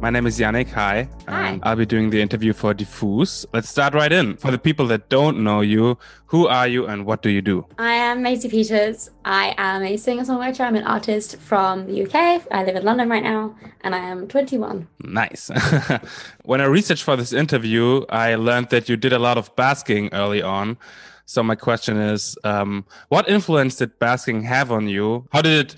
My name is Yannick. Hi. Hi. Um, I'll be doing the interview for Diffus. Let's start right in. For the people that don't know you, who are you and what do you do? I am Maisie Peters. I am a singer songwriter. I'm an artist from the UK. I live in London right now and I am 21. Nice. when I researched for this interview, I learned that you did a lot of basking early on. So my question is, um, what influence did basking have on you? How did it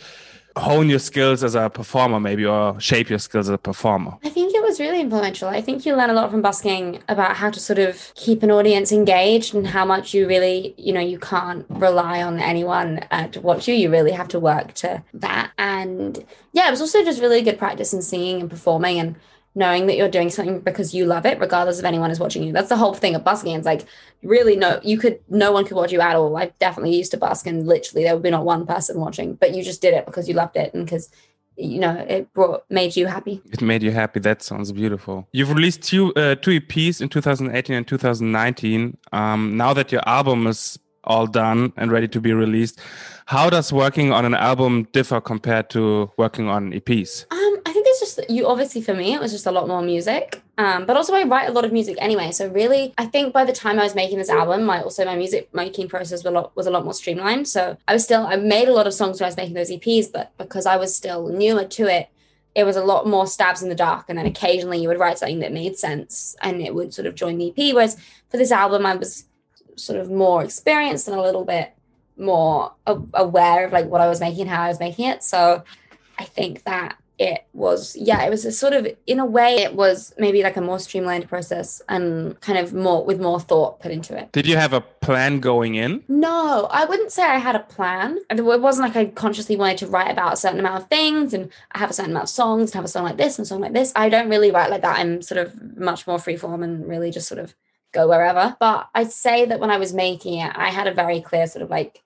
hone your skills as a performer, maybe, or shape your skills as a performer? I think it was really influential. I think you learn a lot from busking about how to sort of keep an audience engaged and how much you really, you know, you can't rely on anyone uh, to watch you. You really have to work to that. And yeah, it was also just really good practice in singing and performing and knowing that you're doing something because you love it, regardless of anyone is watching you. That's the whole thing of busking. It's like really no, you could no one could watch you at all. I definitely used to busk and literally there would be not one person watching, but you just did it because you loved it and because you know it brought made you happy. It made you happy. That sounds beautiful. You've released two uh, two EPs in 2018 and 2019. Um, now that your album is all done and ready to be released, how does working on an album differ compared to working on EPs? Um, I think it's just you obviously for me it was just a lot more music. Um, but also I write a lot of music anyway. So really I think by the time I was making this album, my also my music making process was a lot was a lot more streamlined. So I was still I made a lot of songs when I was making those EPs, but because I was still newer to it, it was a lot more stabs in the dark. And then occasionally you would write something that made sense and it would sort of join the EP. Whereas for this album I was sort of more experienced and a little bit more aware of like what I was making, and how I was making it. So I think that it was yeah it was a sort of in a way it was maybe like a more streamlined process and kind of more with more thought put into it. Did you have a plan going in? No i wouldn't say i had a plan. It wasn't like i consciously wanted to write about a certain amount of things and i have a certain amount of songs and have a song like this and a song like this. I don't really write like that. I'm sort of much more freeform and really just sort of go wherever. But i'd say that when i was making it i had a very clear sort of like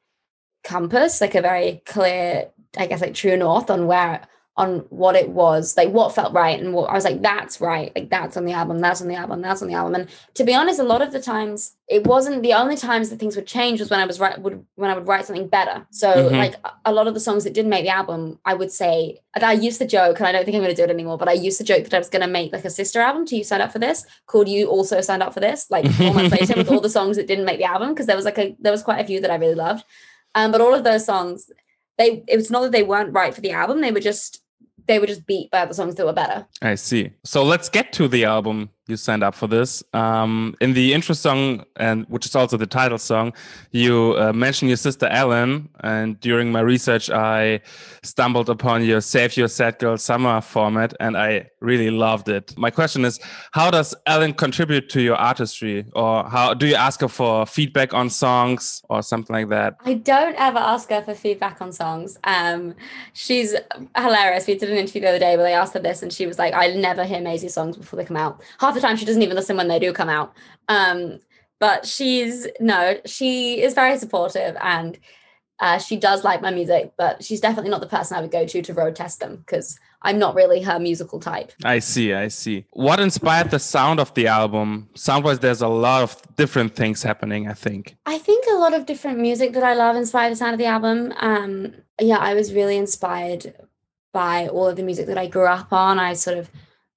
compass like a very clear i guess like true north on where on what it was, like what felt right, and what I was like, that's right, like that's on the album, that's on the album, that's on the album. And to be honest, a lot of the times it wasn't the only times that things would change was when I was right would when I would write something better. So mm-hmm. like a lot of the songs that didn't make the album, I would say I used the joke, and I don't think I'm going to do it anymore, but I used the joke that I was going to make like a sister album to you signed up for this called you also signed up for this, like four months later with all the songs that didn't make the album because there was like a there was quite a few that I really loved. Um, but all of those songs, they it was not that they weren't right for the album, they were just they were just beat by other songs that were better. I see. So let's get to the album you signed up for this. Um, in the intro song, and which is also the title song, you uh, mention your sister Ellen. And during my research, I stumbled upon your "Save Your Sad Girl Summer" format, and I really loved it. My question is, how does Ellen contribute to your artistry, or how do you ask her for feedback on songs or something like that? I don't ever ask her for feedback on songs. Um, she's hilarious. We did an interview the other day where they asked her this, and she was like, "I never hear Maisie songs before they come out." Half half the time she doesn't even listen when they do come out. Um, but she's no, she is very supportive and uh, she does like my music, but she's definitely not the person I would go to to road test them because I'm not really her musical type. I see, I see. What inspired the sound of the album? Sound-wise, there's a lot of different things happening. I think. I think a lot of different music that I love inspired the sound of the album. Um, yeah, I was really inspired by all of the music that I grew up on. I sort of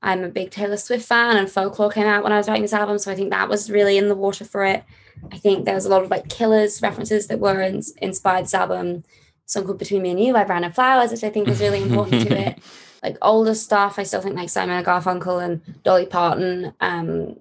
I'm a big Taylor Swift fan, and Folklore came out when I was writing this album, so I think that was really in the water for it. I think there was a lot of like Killers references that were in, inspired this album. A song called Between Me and You by Brandon Flowers, which I think is really important to it. Like older stuff, I still think like Simon Garfunkel and Dolly Parton. Um,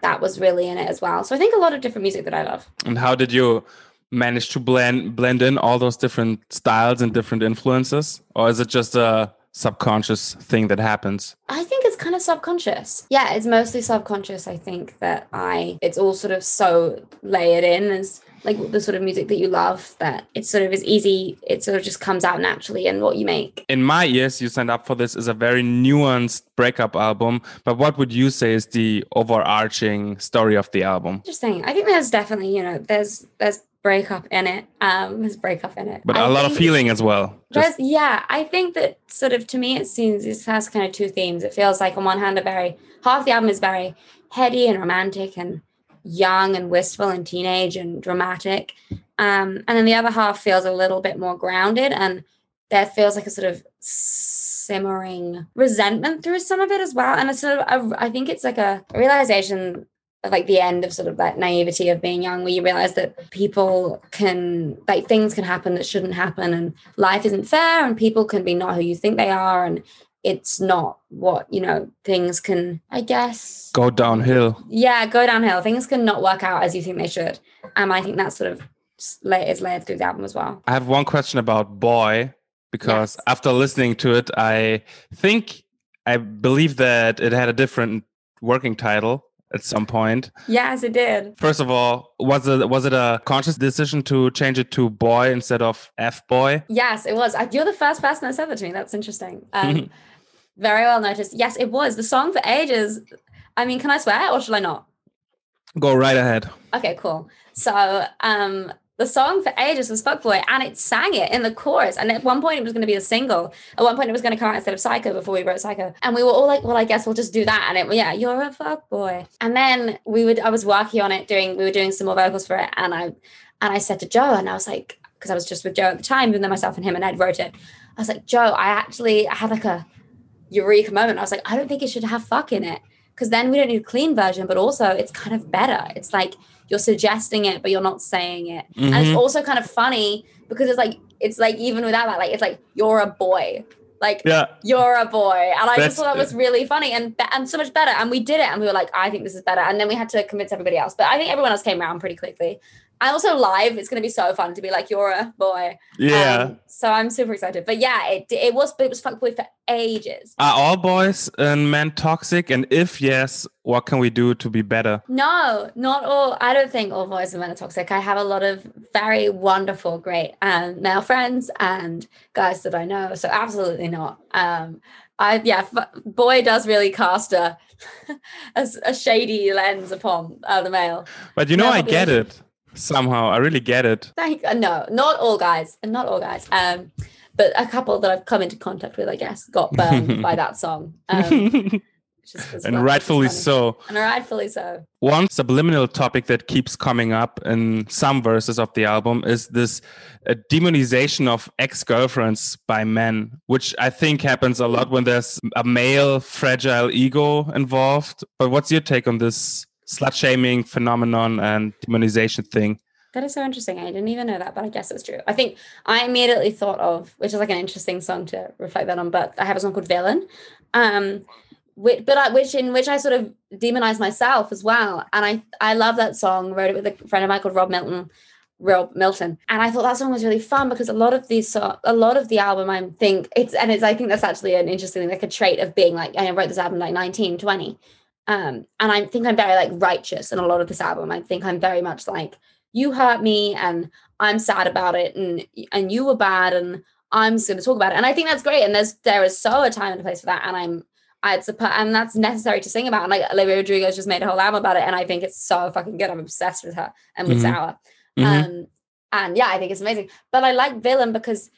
that was really in it as well. So I think a lot of different music that I love. And how did you manage to blend blend in all those different styles and different influences, or is it just a subconscious thing that happens? I think it's kind of subconscious. Yeah, it's mostly subconscious. I think that I, it's all sort of so layered in as like the sort of music that you love that it sort of is easy. It sort of just comes out naturally in what you make. In my ears, you signed up for this is a very nuanced breakup album. But what would you say is the overarching story of the album? Interesting. I think there's definitely, you know, there's, there's breakup in it. Um, there's breakup in it. But I a lot of feeling as well. Just... Yeah, I think that sort of to me it seems it has kind of two themes. It feels like on one hand a very half the album is very heady and romantic and young and wistful and teenage and dramatic. Um, and then the other half feels a little bit more grounded and there feels like a sort of simmering resentment through some of it as well. And it's sort of, a, I think it's like a realization like the end of sort of that naivety of being young, where you realize that people can, like, things can happen that shouldn't happen, and life isn't fair, and people can be not who you think they are, and it's not what you know things can i guess. Go downhill. Yeah go downhill. Things can not work out as you think they should. And i think that sort of is layered through the album as well. I have one question about boy because yes. after listening to it i think i believe that it had a different working title at some point. Yes, it did. First of all, was it was it a conscious decision to change it to boy instead of F boy? Yes, it was. You're the first person that said that to me. That's interesting. Um, very well noticed. Yes, it was. The song for ages. I mean, can I swear or should I not? Go right ahead. Okay, cool. So um the song for ages was Fuckboy and it sang it in the chorus. And at one point it was going to be a single. At one point it was going to come out instead of Psycho before we wrote Psycho. And we were all like, well, I guess we'll just do that. And it, yeah, you're a fuckboy. And then we would, I was working on it doing, we were doing some more vocals for it. And I, and I said to Joe, and I was like, because I was just with Joe at the time, and then myself and him and Ed wrote it. I was like, Joe, I actually I had like a eureka moment. I was like, I don't think it should have fuck in it because then we don't need a clean version, but also it's kind of better. It's like you're suggesting it, but you're not saying it. Mm-hmm. And it's mm-hmm. also kind of funny because it's like, it's like even without that, like it's like you're a boy. Like yeah. you're a boy. And I That's, just thought that was really funny and and so much better. And we did it and we were like, I think this is better. And then we had to convince everybody else. But I think everyone else came around pretty quickly. I also live. It's going to be so fun to be like you're a boy. Yeah. Um, so I'm super excited. But yeah, it it was it was fuckboy for ages. Are all boys and men toxic? And if yes, what can we do to be better? No, not all. I don't think all boys and men are toxic. I have a lot of very wonderful, great um, male friends and guys that I know. So absolutely not. Um, I yeah, boy does really cast a a, a shady lens upon uh, the male. But you know, I get it somehow. I really get it. Thank uh, no, not all guys, and not all guys. Um, but a couple that I've come into contact with, I guess, got burned by that song. Um, and rightfully so. And rightfully so. One subliminal topic that keeps coming up in some verses of the album is this uh, demonization of ex girlfriends by men, which I think happens a lot when there's a male fragile ego involved. But what's your take on this slut shaming phenomenon and demonization thing. That is so interesting. I didn't even know that, but I guess it's true. I think I immediately thought of, which is like an interesting song to reflect that on, but I have a song called Villain. Um, which, but I, which in which I sort of demonize myself as well. And I I love that song. Wrote it with a friend of mine called Rob Milton. Rob Milton, and I thought that song was really fun because a lot of these, so, a lot of the album, I think it's, and it's, I think that's actually an interesting, like a trait of being like, I wrote this album like 19, 20, um, and I think I'm very like righteous in a lot of this album. I think I'm very much like, you hurt me and I'm sad about it and and you were bad and I'm just gonna talk about it. And I think that's great. And there's there is so a time and a place for that. And I'm I'd suppose and that's necessary to sing about. And like Olivia Rodrigo's just made a whole album about it. And I think it's so fucking good. I'm obsessed with her and with mm-hmm. Sour. Mm-hmm. Um, and yeah, I think it's amazing. But I like Villain because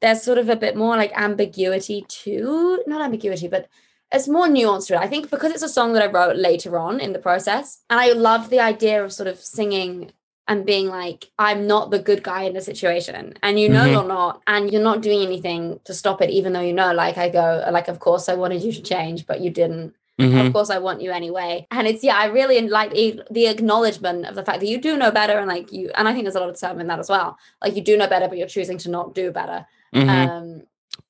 there's sort of a bit more like ambiguity too. Not ambiguity, but it's more nuanced to it. I think because it's a song that I wrote later on in the process, and I love the idea of sort of singing and being like, I'm not the good guy in the situation, and you know mm-hmm. you're not, and you're not doing anything to stop it, even though you know. Like I go, like of course I wanted you to change, but you didn't. Mm-hmm. Of course, I want you anyway. And it's yeah, I really like the acknowledgement of the fact that you do know better, and like you, and I think there's a lot of time in that as well. Like you do know better, but you're choosing to not do better. Mm-hmm. Um,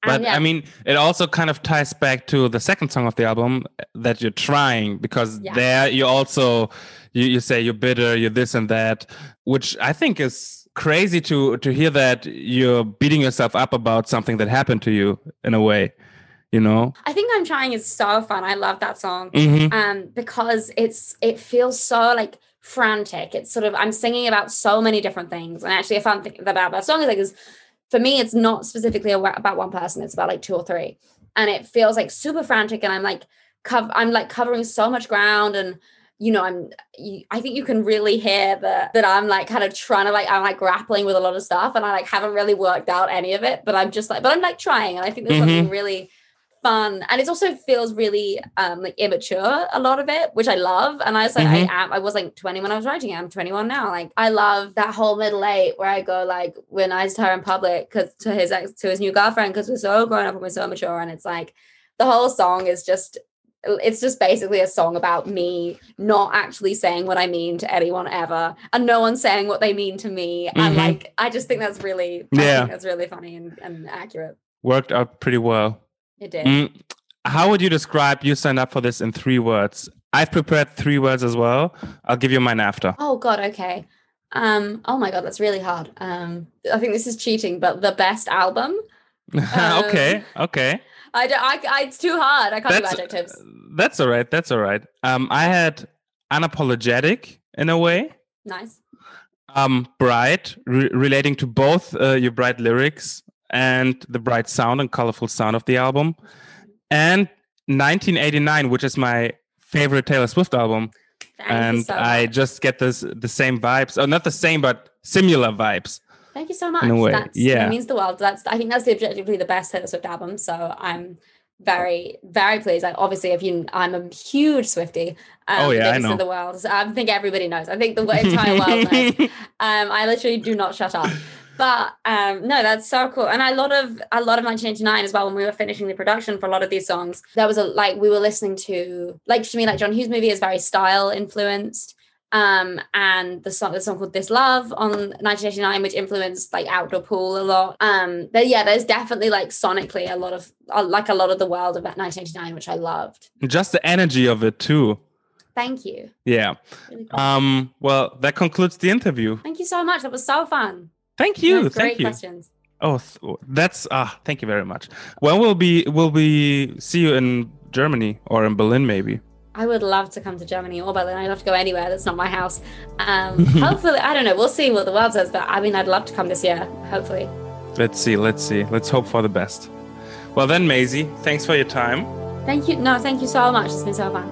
but yeah. I mean, it also kind of ties back to the second song of the album that you're trying because yeah. there you also you, you say you're bitter, you're this and that, which I think is crazy to to hear that you're beating yourself up about something that happened to you in a way you know i think i'm trying is so fun i love that song mm-hmm. um because it's it feels so like frantic it's sort of i'm singing about so many different things and actually a fun thing about that song is like is for me, it's not specifically about one person. It's about like two or three, and it feels like super frantic. And I'm like, cov- I'm like covering so much ground, and you know, I'm. You, I think you can really hear that that I'm like kind of trying to like I'm like grappling with a lot of stuff, and I like haven't really worked out any of it. But I'm just like, but I'm like trying, and I think there's mm-hmm. something really fun and it also feels really um like immature a lot of it which i love and i was like Mhm. i am i was like 20 when i was writing it i'm 21 now like i love that whole middle eight where i go like we're nice to her in public because to his ex to his new girlfriend because we're so grown up and we're so mature and it's like the whole song is just it's just basically a song about me not actually saying what I mean to anyone ever, and no one saying what they mean to me. And Mhm. like, I just think that's really, Yeah. that's really funny and, and accurate. Worked out pretty well. It did. Mm, how would you describe you signed up for this in three words? I've prepared three words as well. I'll give you mine after. Oh God, okay. Um, oh my God, that's really hard. Um, I think this is cheating, but the best album. okay, okay. I don't. I, I it's too hard. I can't That's do adjectives. that's all right. That's all right. Um, I had unapologetic in a way. Nice. Um, bright, re- relating to both uh, your bright lyrics and the bright sound and colorful sound of the album, and 1989, which is my favorite Taylor Swift album. Thank and so I just get this the same vibes, or not the same, but similar vibes. Thank you so much. in a way, That's, yeah. It means the world. That's I think that's the objectively the best Taylor Swift album. So I'm very, very pleased. Like obviously if you I'm a huge Swiftie. Um, Oh, yeah, I know. in the world. So I think everybody knows. I think the entire world knows. Um, I literally do not shut up. But um, no, that's so cool. And a lot of a lot of 1989 as well. When we were finishing the production for a lot of these songs, there was a like we were listening to like to me like John Hughes movie is very style influenced. Um, and the song the song called This Love on 1989, which influenced like outdoor pool a lot. Um, but yeah, there's definitely like sonically a lot of uh, like a lot of the world of 1989, which I loved. just the energy of it too. Thank you. Yeah. Really cool. Um. Well, that concludes the interview. Thank you so much. That was so fun. Thank You you. had great Thank you. questions. Oh, th- that's ah. thank you very much. When will be will we see you in Germany or in Berlin maybe? I would love to come to Germany or Berlin. I'd love to go anywhere that's not my house. Um, hopefully, I don't know. We'll see what the world says, but I mean, I'd love to come this year. Hopefully. Let's see. Let's see. Let's hope for the best. Well then, Maisie, thanks for your time. Thank you. No, thank you so much. It's been so fun.